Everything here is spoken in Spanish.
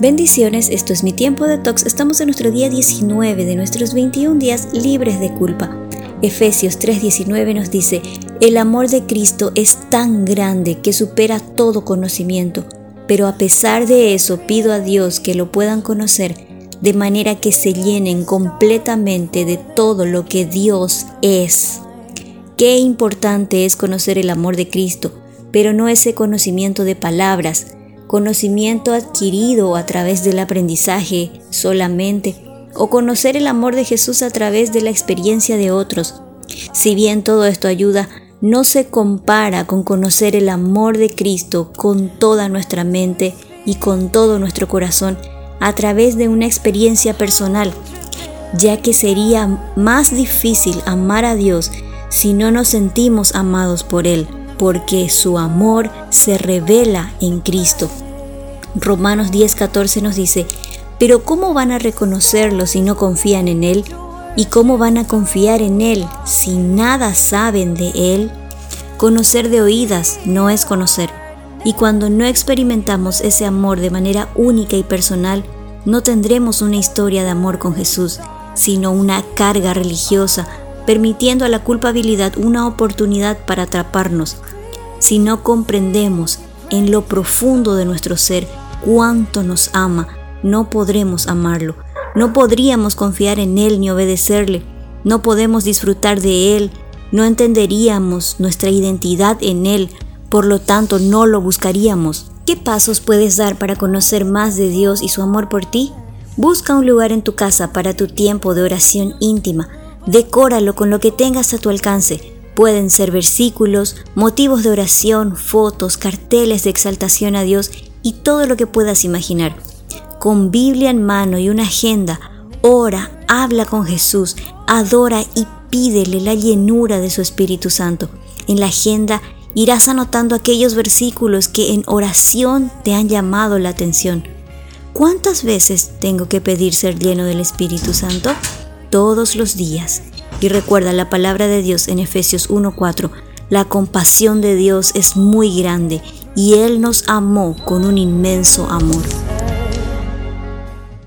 Bendiciones, esto es mi tiempo de tox. Estamos en nuestro día 19 de nuestros 21 días libres de culpa. Efesios 3:19 nos dice, el amor de Cristo es tan grande que supera todo conocimiento, pero a pesar de eso pido a Dios que lo puedan conocer de manera que se llenen completamente de todo lo que Dios es. Qué importante es conocer el amor de Cristo, pero no ese conocimiento de palabras, conocimiento adquirido a través del aprendizaje solamente, o conocer el amor de Jesús a través de la experiencia de otros. Si bien todo esto ayuda, no se compara con conocer el amor de Cristo con toda nuestra mente y con todo nuestro corazón a través de una experiencia personal, ya que sería más difícil amar a Dios si no nos sentimos amados por Él porque su amor se revela en Cristo. Romanos 10:14 nos dice, pero ¿cómo van a reconocerlo si no confían en Él? ¿Y cómo van a confiar en Él si nada saben de Él? Conocer de oídas no es conocer. Y cuando no experimentamos ese amor de manera única y personal, no tendremos una historia de amor con Jesús, sino una carga religiosa permitiendo a la culpabilidad una oportunidad para atraparnos. Si no comprendemos en lo profundo de nuestro ser cuánto nos ama, no podremos amarlo. No podríamos confiar en Él ni obedecerle. No podemos disfrutar de Él. No entenderíamos nuestra identidad en Él. Por lo tanto, no lo buscaríamos. ¿Qué pasos puedes dar para conocer más de Dios y su amor por ti? Busca un lugar en tu casa para tu tiempo de oración íntima Decóralo con lo que tengas a tu alcance. Pueden ser versículos, motivos de oración, fotos, carteles de exaltación a Dios y todo lo que puedas imaginar. Con Biblia en mano y una agenda, ora, habla con Jesús, adora y pídele la llenura de su Espíritu Santo. En la agenda irás anotando aquellos versículos que en oración te han llamado la atención. ¿Cuántas veces tengo que pedir ser lleno del Espíritu Santo? todos los días. Y recuerda la palabra de Dios en Efesios 1:4, la compasión de Dios es muy grande y Él nos amó con un inmenso amor.